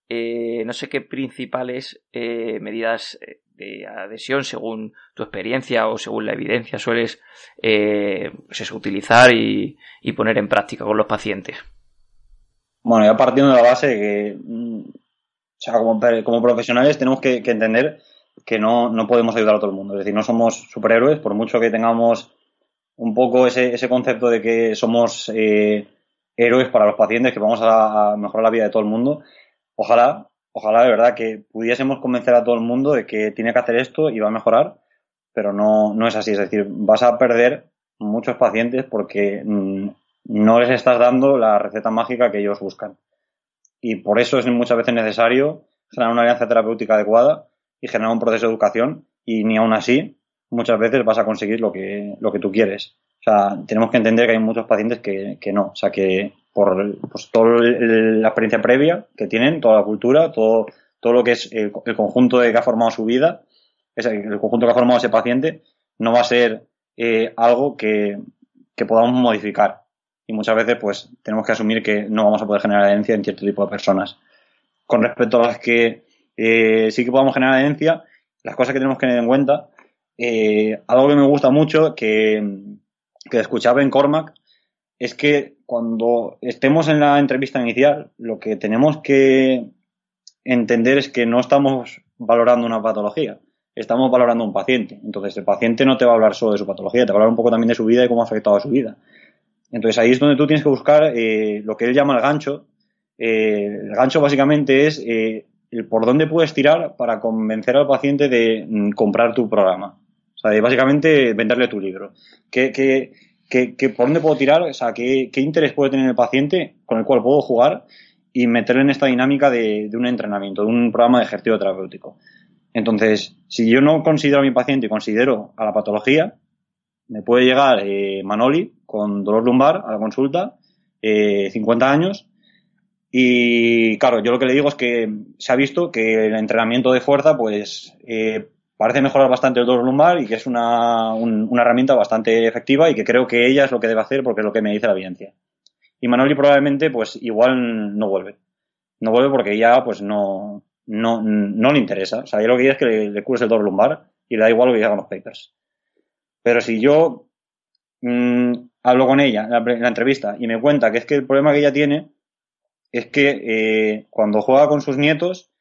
eh, no sé qué principales eh, medidas eh, de adhesión según tu experiencia o según la evidencia sueles pues utilizar y, poner en práctica con los pacientes. Bueno, ya partiendo de la base que, mm, o sea, como, profesionales tenemos que, entender que no, no, podemos ayudar a todo el mundo. Es decir, no somos superhéroes, por mucho que tengamos un poco ese, ese concepto de que somos héroes para los pacientes, que vamos a mejorar la vida de todo el mundo Ojalá, ojalá de verdad que pudiésemos convencer a todo el mundo de que tiene que hacer esto y va a mejorar, pero no, no es así. Es decir, vas a perder muchos pacientes porque mm, no les estás dando la receta mágica que ellos buscan. Y por eso es muchas veces necesario generar una alianza terapéutica adecuada y generar un proceso de educación y ni aún así muchas veces vas a conseguir lo que, lo que tú quieres. O sea, tenemos que entender que hay muchos pacientes que, que no. O sea, que por pues, toda la experiencia previa que tienen, toda la cultura, todo, todo lo que es el, conjunto de que ha formado su vida, el conjunto que ha formado ese paciente, no va a ser eh, algo que, podamos modificar. Y muchas veces, pues, tenemos que asumir que no vamos a poder generar adherencia en cierto tipo de personas. Con respecto a las que eh, sí que podamos generar adherencia, las cosas que tenemos que tener en cuenta, eh, algo que me gusta mucho, que, que escuchaba en Cormac, es que cuando estemos en la entrevista inicial, lo que tenemos que entender es que no estamos valorando una patología, estamos valorando un paciente. Entonces, el paciente no te va a hablar solo de su patología, te va a hablar un poco también de su vida y cómo ha afectado a su vida. Entonces, ahí es donde tú tienes que buscar eh, lo que él llama el gancho. Eh, el gancho básicamente es eh, el por dónde puedes tirar para convencer al paciente de mm, comprar tu programa. O sea, de básicamente venderle tu libro. ¿Qué, por dónde puedo tirar? O sea, ¿qué, interés puede tener el paciente con el cual puedo jugar y meterle en esta dinámica de, un entrenamiento, de un programa de ejercicio terapéutico? Entonces, si yo no considero a mi paciente y considero a la patología, me puede llegar eh, Manoli con dolor lumbar a la consulta, 50 eh, años, y claro, yo lo que le digo es que se ha visto que el entrenamiento de fuerza, pues, eh, parece mejorar bastante el dolor lumbar y que es una, herramienta bastante efectiva y que creo que ella es lo que debe hacer porque es lo que me dice la evidencia. Y Manoli probablemente, pues igual no vuelve. No vuelve porque ya, pues no, no, no le interesa. O sea, ella lo que quiere es que le, le cures el dolor lumbar y le da igual lo que hagan los papers. Pero si yo mm, hablo con ella en la, entrevista y me cuenta que es que el problema que ella tiene es que eh, cuando juega con sus nietos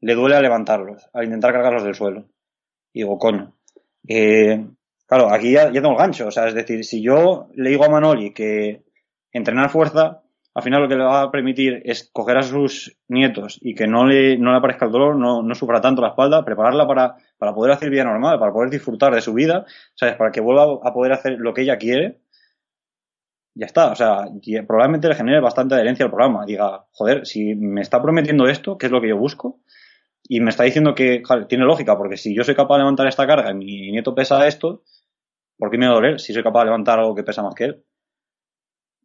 le duele a levantarlos, al intentar cargarlos del suelo. Digo, coño. Eh, claro, aquí ya, tengo el gancho. O sea, es decir, si yo le digo a Manoli que entrenar fuerza, al final lo que le va a permitir es coger a sus nietos y que no le, no le aparezca el dolor, no, no sufra tanto la espalda, prepararla para, para poder hacer vida normal, para poder disfrutar de su vida, ¿sabes? Para que vuelva a poder hacer lo que ella quiere. Ya está, o sea, probablemente le genere bastante adherencia al programa. Diga, joder, si me está prometiendo esto, ¿qué es lo que yo busco? Y me está diciendo que tiene lógica, porque si yo soy capaz de levantar esta carga y mi nieto pesa esto, ¿por qué me va a doler si soy capaz de levantar algo que pesa más que él?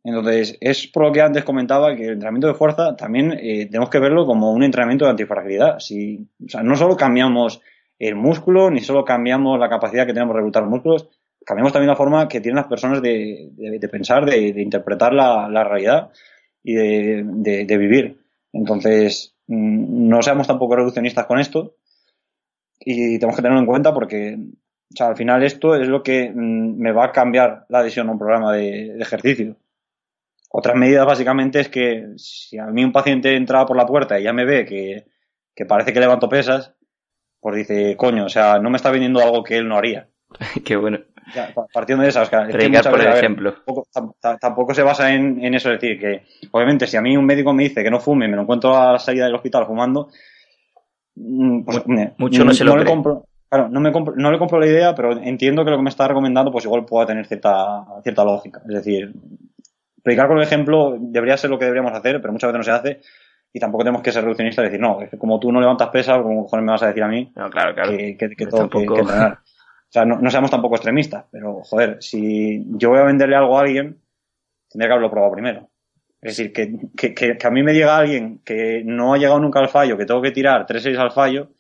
Entonces, es por lo que antes comentaba que el entrenamiento de fuerza también eh, tenemos que verlo como un entrenamiento de antifragilidad. Si, o sea, no solo cambiamos el músculo, ni solo cambiamos la capacidad que tenemos de reclutar músculos, cambiamos también la forma que tienen las personas de, pensar, de, interpretar la, la realidad y de, vivir. Entonces, no seamos tampoco reduccionistas con esto y tenemos que tenerlo en cuenta porque al final esto es lo que mm, me va a cambiar la adhesión a un programa de, ejercicio. Otras medidas básicamente es que si a mí un paciente entra por la puerta y ya me ve que, que parece que levanto pesas, pues dice, coño, o sea, no me está vendiendo algo que él no haría. Qué bueno. Partiendo de esas, por ejemplo. tampoco, se basa en, en, eso, es decir, que obviamente si a mí un médico me dice que no fume y me lo encuentro a la salida del hospital fumando, mm, pues, mucho no, se lo le compro. Claro, no, me no le compro la idea, pero entiendo que lo que me está recomendando pues igual pueda tener cierta, cierta lógica. Es decir, predicar con el ejemplo debería ser lo que deberíamos hacer, pero muchas veces no se hace y tampoco tenemos que ser reduccionistas y decir, no, es que como tú no levantas pesas, como me vas a decir a mí, no, claro, claro. que, que, que todo que, entrenar. O sea, no, seamos tampoco extremistas, pero joder, si yo voy a venderle algo a alguien, tendría que haberlo probado primero. Es decir, que, que, a mí me llega alguien que no ha llegado nunca al fallo, que tengo que tirar 3-6 al fallo,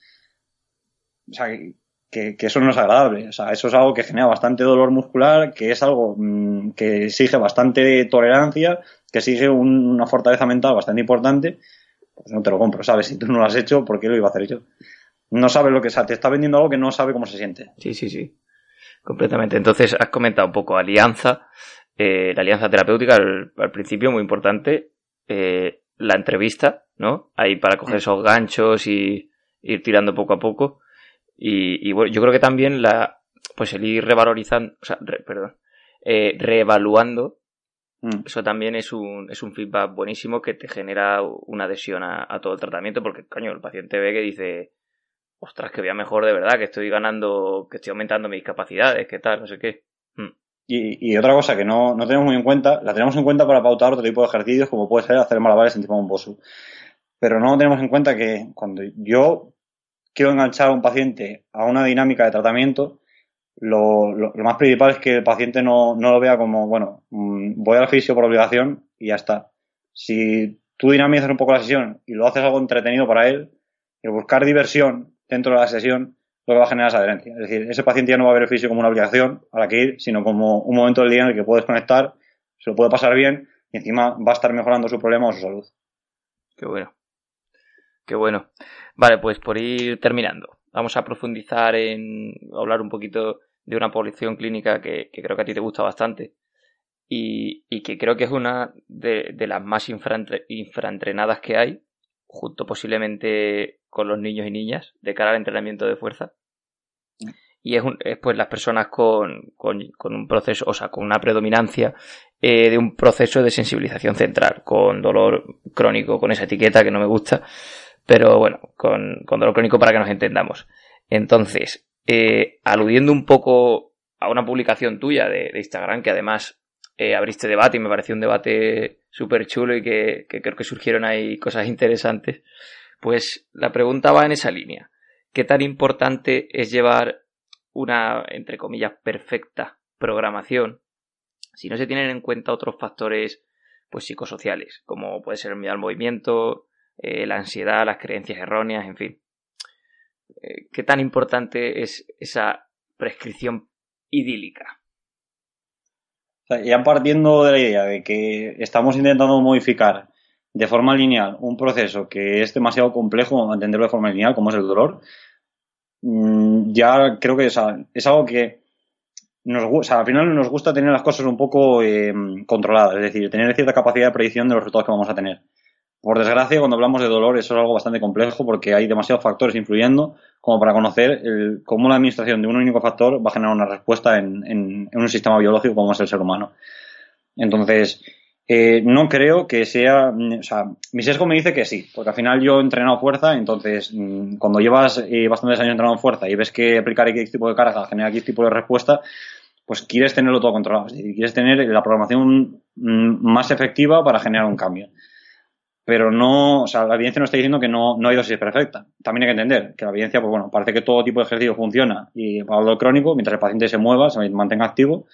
o sea, que, eso no es agradable. O sea, eso es algo que genera bastante dolor muscular, que es algo mm, que exige bastante tolerancia, que exige una fortaleza mental bastante importante. Pues no te lo compro, ¿sabes? Si tú no lo has hecho, ¿por qué lo iba a hacer yo? No sabes lo que es, te está vendiendo algo que no sabe cómo se siente. Sí, sí, sí. Completamente. Entonces, has comentado un poco alianza, eh, la alianza terapéutica al, principio, muy importante. Eh, la entrevista, ¿no? Ahí para coger esos ganchos y ir tirando poco a poco. Y, bueno, yo creo que también la, pues el ir revalorizando, o sea, perdón, eh, reevaluando, mm. eso también es un, es un feedback buenísimo que te genera una adhesión a, todo el tratamiento, porque, coño, el paciente ve que dice, ostras, que voy a mejor de verdad, que estoy ganando, que estoy aumentando mis capacidades, que tal, no sé qué. Mm. Y, otra cosa que no, no, tenemos muy en cuenta, la tenemos en cuenta para pautar otro tipo de ejercicios, como puede ser hacer malabares en tipo un Pero no tenemos en cuenta que cuando yo quiero enganchar a un paciente a una dinámica de tratamiento, lo, más principal es que el paciente no, lo vea como, bueno, mm, voy al fisio por obligación y ya está. Si tú dinamizas un poco la sesión y lo haces algo entretenido para él, el buscar diversión dentro de la sesión lo que va a generar es adherencia. Es decir, ese paciente ya no va a ver el fisio como una obligación a la que ir, sino como un momento del día en el que puedes conectar, se lo puede pasar bien y encima va a estar mejorando su problema o su salud. Qué bueno. Qué bueno. Vale, pues por ir terminando, vamos a profundizar en hablar un poquito de una población clínica que, creo que a ti te gusta bastante y, que creo que es una de, las más infraentrenadas que hay, junto posiblemente con los niños y niñas, de cara al entrenamiento de fuerza. Y es, pues las personas con, un proceso, o sea, con una predominancia eh, de un proceso de sensibilización central, con dolor crónico, con esa etiqueta que no me gusta, pero bueno, con, con dolor crónico para que nos entendamos. Entonces, eh, aludiendo un poco a una publicación tuya de, Instagram, que además eh, abriste debate y me pareció un debate súper chulo y que, creo que surgieron ahí cosas interesantes, pues la pregunta va en esa línea. ¿Qué tan importante es llevar una, entre comillas, perfecta programación si no se tienen en cuenta otros factores pues psicosociales, como puede ser el miedo al movimiento, eh, la ansiedad, las creencias erróneas, en fin. Eh, ¿Qué tan importante es esa prescripción idílica? Ya partiendo de la idea de que estamos intentando modificar de forma lineal un proceso que es demasiado complejo entenderlo de forma lineal, como es el dolor, mm, ya creo que es, algo que nos, o sea, al final nos gusta tener las cosas un poco eh, controladas, es decir, tener cierta capacidad de predicción de los resultados que vamos a tener. Por desgracia, cuando hablamos de dolor, eso es algo bastante complejo porque hay demasiados factores influyendo como para conocer cómo la administración de un único factor va a generar una respuesta en, un sistema biológico como es el ser humano. Entonces, eh, no creo que sea. O sea, mi sesgo me dice que sí, porque al final yo he entrenado fuerza, entonces mm, cuando llevas eh, bastantes años entrenando fuerza y ves que aplicar X tipo de carga genera X tipo de respuesta, pues quieres tenerlo todo controlado. Es quieres tener la programación mm, más efectiva para generar un cambio pero no, o sea, la evidencia no está diciendo que no, no hay dosis perfecta. También hay que entender que la evidencia, pues bueno, parece que todo tipo de ejercicio funciona y para dolor crónico, mientras el paciente se mueva, se mantenga activo.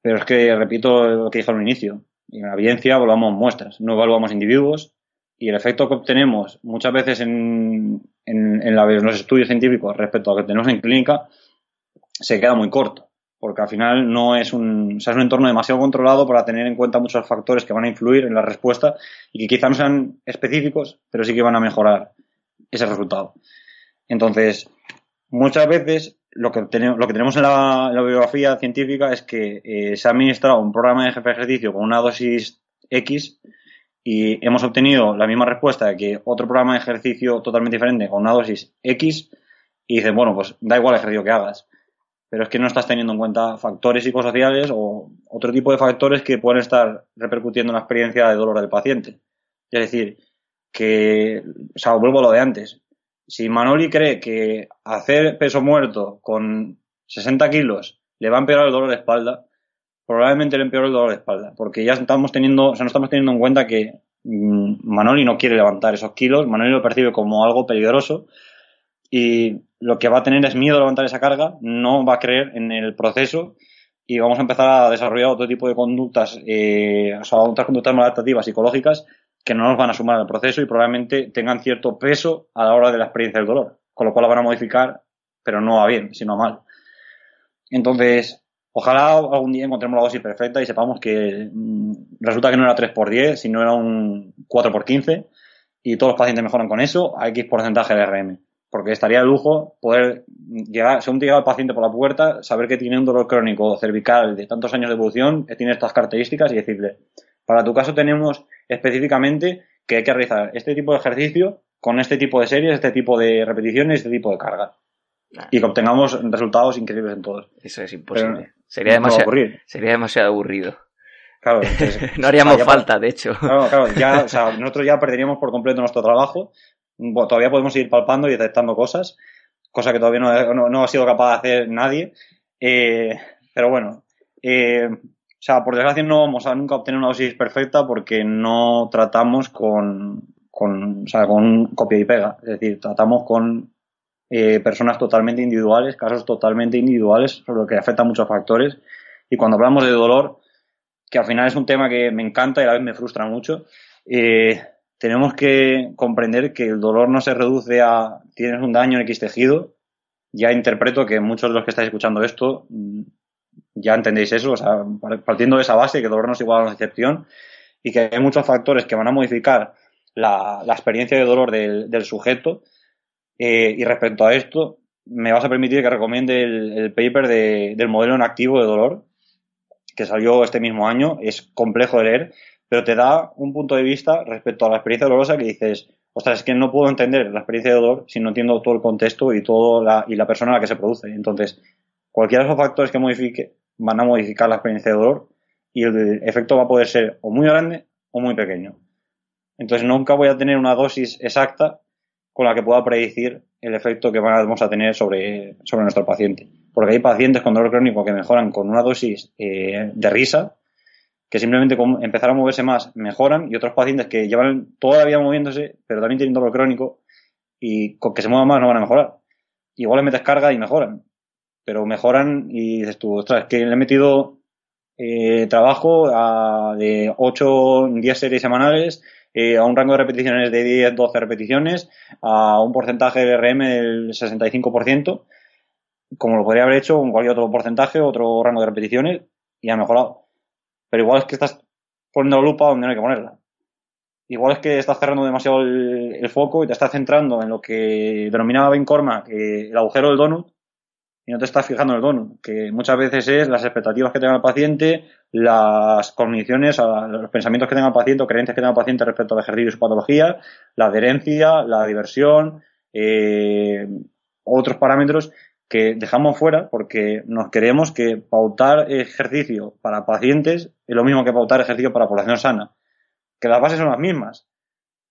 Pero es que, repito lo que dije al inicio, en la evidencia evaluamos muestras, no evaluamos individuos y el efecto que obtenemos muchas veces en, en, en, los estudios científicos respecto a lo que tenemos en clínica se queda muy corto. Porque al final no es un, es un entorno demasiado controlado para tener en cuenta muchos factores que van a influir en la respuesta y que quizá no sean específicos, pero sí que van a mejorar ese resultado. Entonces, muchas veces lo que tenemos, lo que tenemos en la, bibliografía científica es que eh, se ha administrado un programa de ejercicio con una dosis X y hemos obtenido la misma respuesta que otro programa de ejercicio totalmente diferente con una dosis X y dices, bueno, pues da igual el ejercicio que hagas. Pero es que no estás teniendo en cuenta factores psicosociales o otro tipo de factores que pueden estar repercutiendo en la experiencia de dolor del paciente. Es decir, que, o sea, vuelvo a lo de antes si Manoli cree que hacer peso muerto con 60 kilos le va a empeorar el dolor de espalda, probablemente le empeore el dolor de espalda, porque ya estamos teniendo, o sea, no estamos teniendo en cuenta que mm, Manoli no quiere levantar esos kilos, Manoli lo percibe como algo peligroso y lo que va a tener es miedo a levantar esa carga, no va a creer en el proceso y vamos a empezar a desarrollar otro tipo de conductas, eh, o sea, otras conductas maladaptativas psicológicas que no nos van a sumar al proceso y probablemente tengan cierto peso a la hora de la experiencia del dolor, con lo cual la van a modificar, pero no a bien, sino a mal. Entonces, ojalá algún día encontremos la dosis perfecta y sepamos que mm, resulta que no era 3x10, sino era un 4x15 y todos los pacientes mejoran con eso a X porcentaje de RM. Porque estaría de lujo poder llegar, según te llega el paciente por la puerta, saber que tiene un dolor crónico cervical de tantos años de evolución, que tiene estas características y decirle, para tu caso tenemos específicamente que hay que realizar este tipo de ejercicio con este tipo de series, este tipo de repeticiones, este tipo de carga. Y que obtengamos resultados increíbles en todos. Eso es imposible. sería, demasiado, sería demasiado aburrido. Claro, no haríamos falta, de hecho. Claro, claro, ya, o sea, nosotros ya perderíamos por completo nuestro trabajo. Todavía podemos seguir palpando y detectando cosas, cosa que todavía no, no, ha sido capaz de hacer nadie. Eh, pero bueno, eh, o sea, por desgracia no vamos a nunca obtener una dosis perfecta porque no tratamos con, con, o sea, con copia y pega. Es decir, tratamos con eh, personas totalmente individuales, casos totalmente individuales, sobre lo que afecta a muchos factores. Y cuando hablamos de dolor, que al final es un tema que me encanta y a la vez me frustra mucho, eh, tenemos que comprender que el dolor no se reduce a tienes un daño en X tejido. Ya interpreto que muchos de los que estáis escuchando esto ya entendéis eso, o sea, partiendo de esa base, que dolor no es igual a una excepción, y que hay muchos factores que van a modificar la, experiencia de dolor del, sujeto. Eh, y respecto a esto, me vas a permitir que recomiende el, paper del modelo en activo de dolor, que salió este mismo año. Es complejo de leer, pero te da un punto de vista respecto a la experiencia dolorosa que dices, ostras, es que no puedo entender la experiencia de dolor si no entiendo todo el contexto y, todo la, y la persona a la que se produce. Entonces, cualquiera de esos factores que modifique van a modificar la experiencia de dolor y el efecto va a poder ser o muy grande o muy pequeño. Entonces nunca voy a tener una dosis exacta con la que pueda predecir el efecto que vamos a tener sobre, sobre nuestro paciente. Porque hay pacientes con dolor crónico que mejoran con una dosis eh, de risa, que simplemente con empezar a moverse más mejoran, y otros pacientes que llevan toda la vida moviéndose, pero también tienen dolor crónico, y con que se muevan más no van a mejorar. Igual les metes carga y mejoran pero mejoran y dices tú, ostras, que le he metido eh, trabajo a, de 8, 10 series semanales, eh, a un rango de repeticiones de 10, 12 repeticiones, a un porcentaje de RM del 65%, como lo podría haber hecho con cualquier otro porcentaje, otro rango de repeticiones, y ha mejorado. Pero igual es que estás poniendo la lupa donde no hay que ponerla. Igual es que estás cerrando demasiado el, foco y te estás centrando en lo que denominaba Ben Corma, que el agujero del donut, y no te estás fijando en el donut, que muchas veces es las expectativas que tenga el paciente, las cogniciones, los pensamientos que tenga el paciente o creencias que tenga el paciente respecto al ejercicio y su patología, la adherencia, la diversión, eh, otros parámetros que dejamos fuera porque nos creemos que pautar ejercicio para pacientes es lo mismo que pautar ejercicio para población sana. Que las bases son las mismas,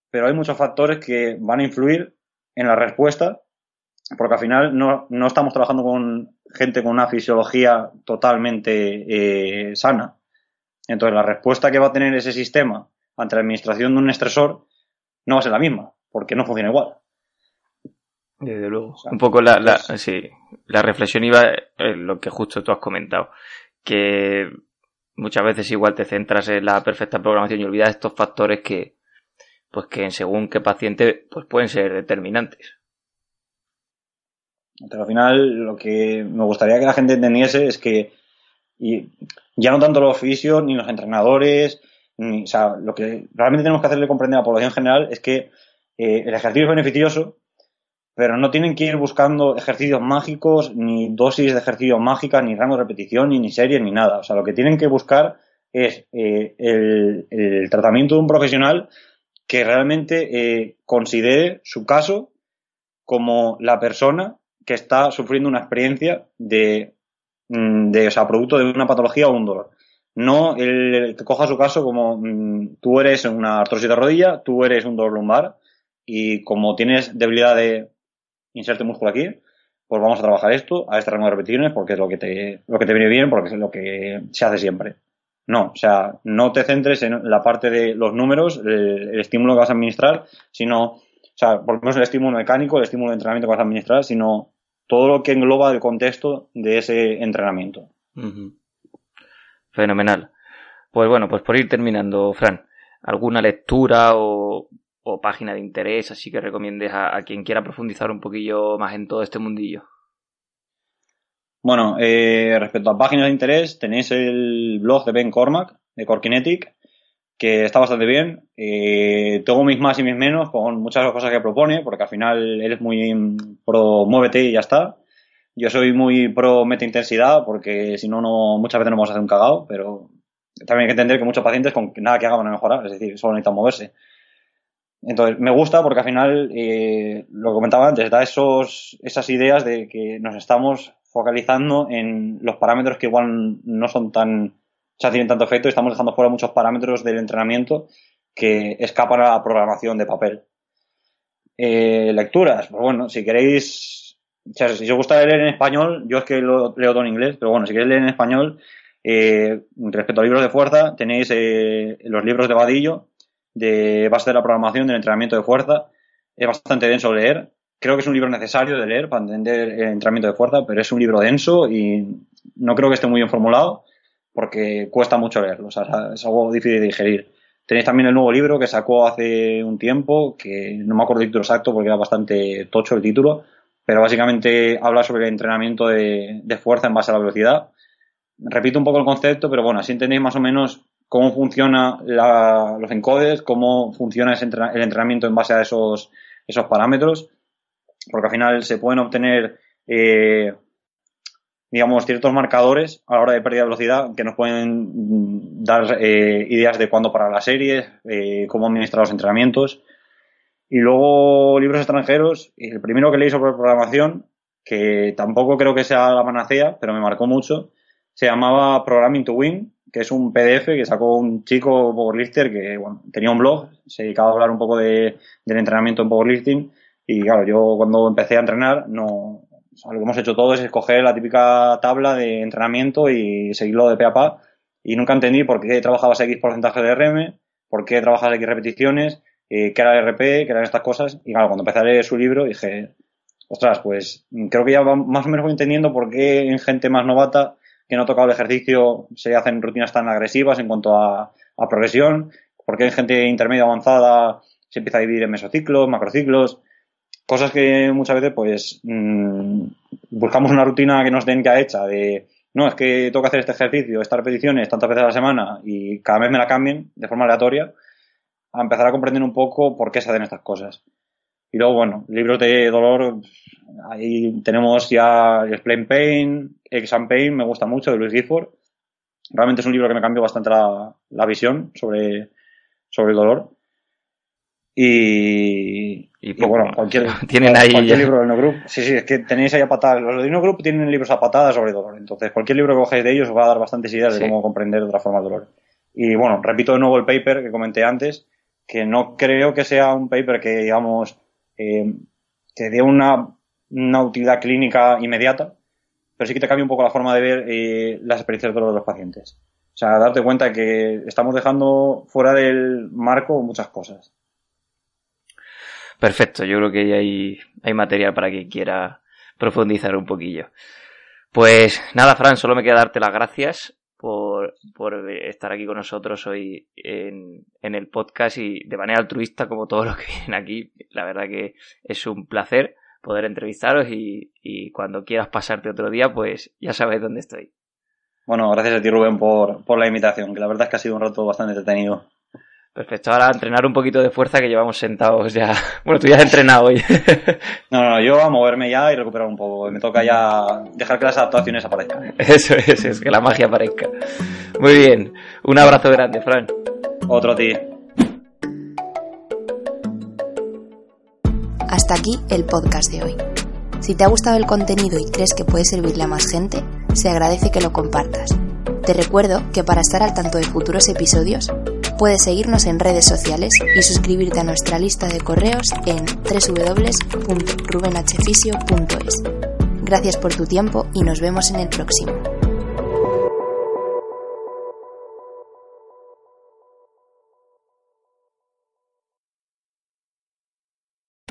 pero hay muchos factores que van a influir en la respuesta porque al final no, no estamos trabajando con gente con una fisiología totalmente eh, sana. Entonces la respuesta que va a tener ese sistema ante la administración de un estresor no va a ser la misma, porque no funciona igual. Desde luego. un poco la, la, sí, la reflexión iba en lo que justo tú has comentado, que muchas veces igual te centras en la perfecta programación y olvidas estos factores que, pues que según qué paciente, pues pueden ser determinantes. Pero al final lo que me gustaría que la gente entendiese es que y ya no tanto los fisios ni los entrenadores, ni, o sea, lo que realmente tenemos que hacerle comprender a la población general es que eh, el ejercicio es beneficioso, pero no tienen que ir buscando ejercicios mágicos, ni dosis de ejercicios mágicas, ni rango de repetición, ni, ni series, ni nada. O sea, lo que tienen que buscar es eh, el, tratamiento de un profesional que realmente eh, considere su caso como la persona que está sufriendo una experiencia de, mm, o sea, producto de una patología o un dolor. No el coja su caso como mm, tú eres una artrosis de rodilla, tú eres un dolor lumbar y como tienes debilidad de inserte músculo aquí, pues vamos a trabajar esto a este rango de repeticiones porque es lo que te, lo que te viene bien, porque es lo que se hace siempre. No, o sea, no te centres en la parte de los números, el, el estímulo que vas a administrar, sino, o sea, por lo menos el estímulo mecánico, el estímulo de entrenamiento que vas a administrar, sino todo lo que engloba el contexto de ese entrenamiento. Fenomenal. Pues bueno, pues por ir terminando, Fran, ¿alguna lectura o, o página de interés así que recomiendes a, quien quiera profundizar un poquillo más en todo este mundillo? Bueno, eh, respecto a páginas de interés, tenéis el blog de Ben Cormack, de Corkinetic, que está bastante bien. Eh, tengo mis más y mis menos con muchas cosas que propone, porque al final él es muy pro muévete y ya está. Yo soy muy pro meta intensidad, porque si no, no muchas veces no vamos a hacer un cagado, pero también hay que entender que muchos pacientes con nada que hagan van a mejorar, es decir, solo necesitan moverse. Entonces, me gusta porque al final, eh, lo que comentaba antes, da esos, esas ideas de que nos estamos focalizando en los parámetros que igual no son tan, o sea, tanto efecto y estamos dejando fuera muchos parámetros del entrenamiento que escapan a la programación de papel. Eh, lecturas, pues bueno, si queréis, o sea, si os gusta leer en español, yo es que lo leo todo en inglés, pero bueno, si queréis leer en español, eh, respecto a libros de fuerza, tenéis eh, los libros de Vadillo, de base de la programación del entrenamiento de fuerza. Es bastante denso leer. Creo que es un libro necesario de leer para entender el entrenamiento de fuerza, pero es un libro denso y no creo que esté muy bien formulado porque cuesta mucho leerlo. O sea, es algo difícil de digerir. Tenéis también el nuevo libro que sacó hace un tiempo, que no me acuerdo el título exacto porque era bastante tocho el título, pero básicamente habla sobre el entrenamiento de, de fuerza en base a la velocidad. Repito un poco el concepto, pero bueno, así entendéis más o menos cómo funciona la, los encodes, cómo funciona ese entrena, el entrenamiento en base a esos, esos parámetros, porque al final se pueden obtener, eh, digamos, ciertos marcadores a la hora de pérdida de velocidad que nos pueden dar eh, ideas de cuándo parar la serie, eh, cómo administrar los entrenamientos. Y luego libros extranjeros, el primero que leí sobre programación, que tampoco creo que sea la panacea, pero me marcó mucho, se llamaba Programming to Win, que es un PDF que sacó un chico powerlifter que bueno, tenía un blog, se dedicaba a hablar un poco de, del entrenamiento en powerlifting y claro, yo cuando empecé a entrenar, no, o sea, lo que hemos hecho todo es escoger la típica tabla de entrenamiento y seguirlo de pe a pa y nunca entendí por qué trabajabas X porcentaje de RM, por qué trabajabas X repeticiones, eh, qué era el RP, qué eran estas cosas y claro, cuando empecé a leer su libro dije, ostras, pues creo que ya más o menos voy entendiendo por qué en gente más novata que no ha tocado el ejercicio se hacen rutinas tan agresivas en cuanto a, a progresión, porque en gente intermedia avanzada se empieza a dividir en mesociclos, macrociclos, cosas que muchas veces pues mmm, buscamos una rutina que nos den ya hecha de no, es que tengo que hacer este ejercicio, estas repeticiones tantas veces a la semana y cada mes me la cambien de forma aleatoria, a empezar a comprender un poco por qué se hacen estas cosas. Y luego, bueno, libros de dolor, ahí tenemos ya Explain Pain, Exam Pain, me gusta mucho, de Luis Gifford. Realmente es un libro que me cambió bastante la, la visión sobre, sobre el dolor. Y, y, pues, bueno, cualquier, tienen ahí cualquier libro del No Group. Sí, sí, es que tenéis ahí a patadas. Los de No Group tienen libros a patadas sobre dolor. Entonces, cualquier libro que cojáis de ellos os va a dar bastantes ideas sí. de cómo comprender de otra forma el dolor. Y bueno, repito de nuevo el paper que comenté antes, que no creo que sea un paper que, digamos, eh, te dé una, utilidad clínica inmediata, pero sí que te cambia un poco la forma de ver eh, las experiencias de los pacientes. O sea, darte cuenta que estamos dejando fuera del marco muchas cosas. Perfecto, yo creo que hay, hay material para quien quiera profundizar un poquillo. Pues nada, Fran, solo me queda darte las gracias por, por estar aquí con nosotros hoy en, en, el podcast y de manera altruista como todos los que vienen aquí. La verdad que es un placer poder entrevistaros y, y cuando quieras pasarte otro día, pues ya sabes dónde estoy. Bueno, gracias a ti Rubén por, por la invitación, que la verdad es que ha sido un rato bastante entretenido. Perfecto, ahora entrenar un poquito de fuerza que llevamos sentados ya. Bueno, tú ya has entrenado hoy. no, no, yo a moverme ya y recuperar un poco. Me toca ya dejar que las adaptaciones aparezcan. Eso es, es que la magia aparezca. Muy bien, un abrazo grande, Fran. Otro a ti. Hasta aquí el podcast de hoy. Si te ha gustado el contenido y crees que puede servirle a más gente, se agradece que lo compartas. Te recuerdo que para estar al tanto de futuros episodios, puedes seguirnos en redes sociales y suscribirte a nuestra lista de correos en www.rubenhfisio.es. Gracias por tu tiempo y nos vemos en el próximo.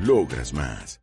Logras más.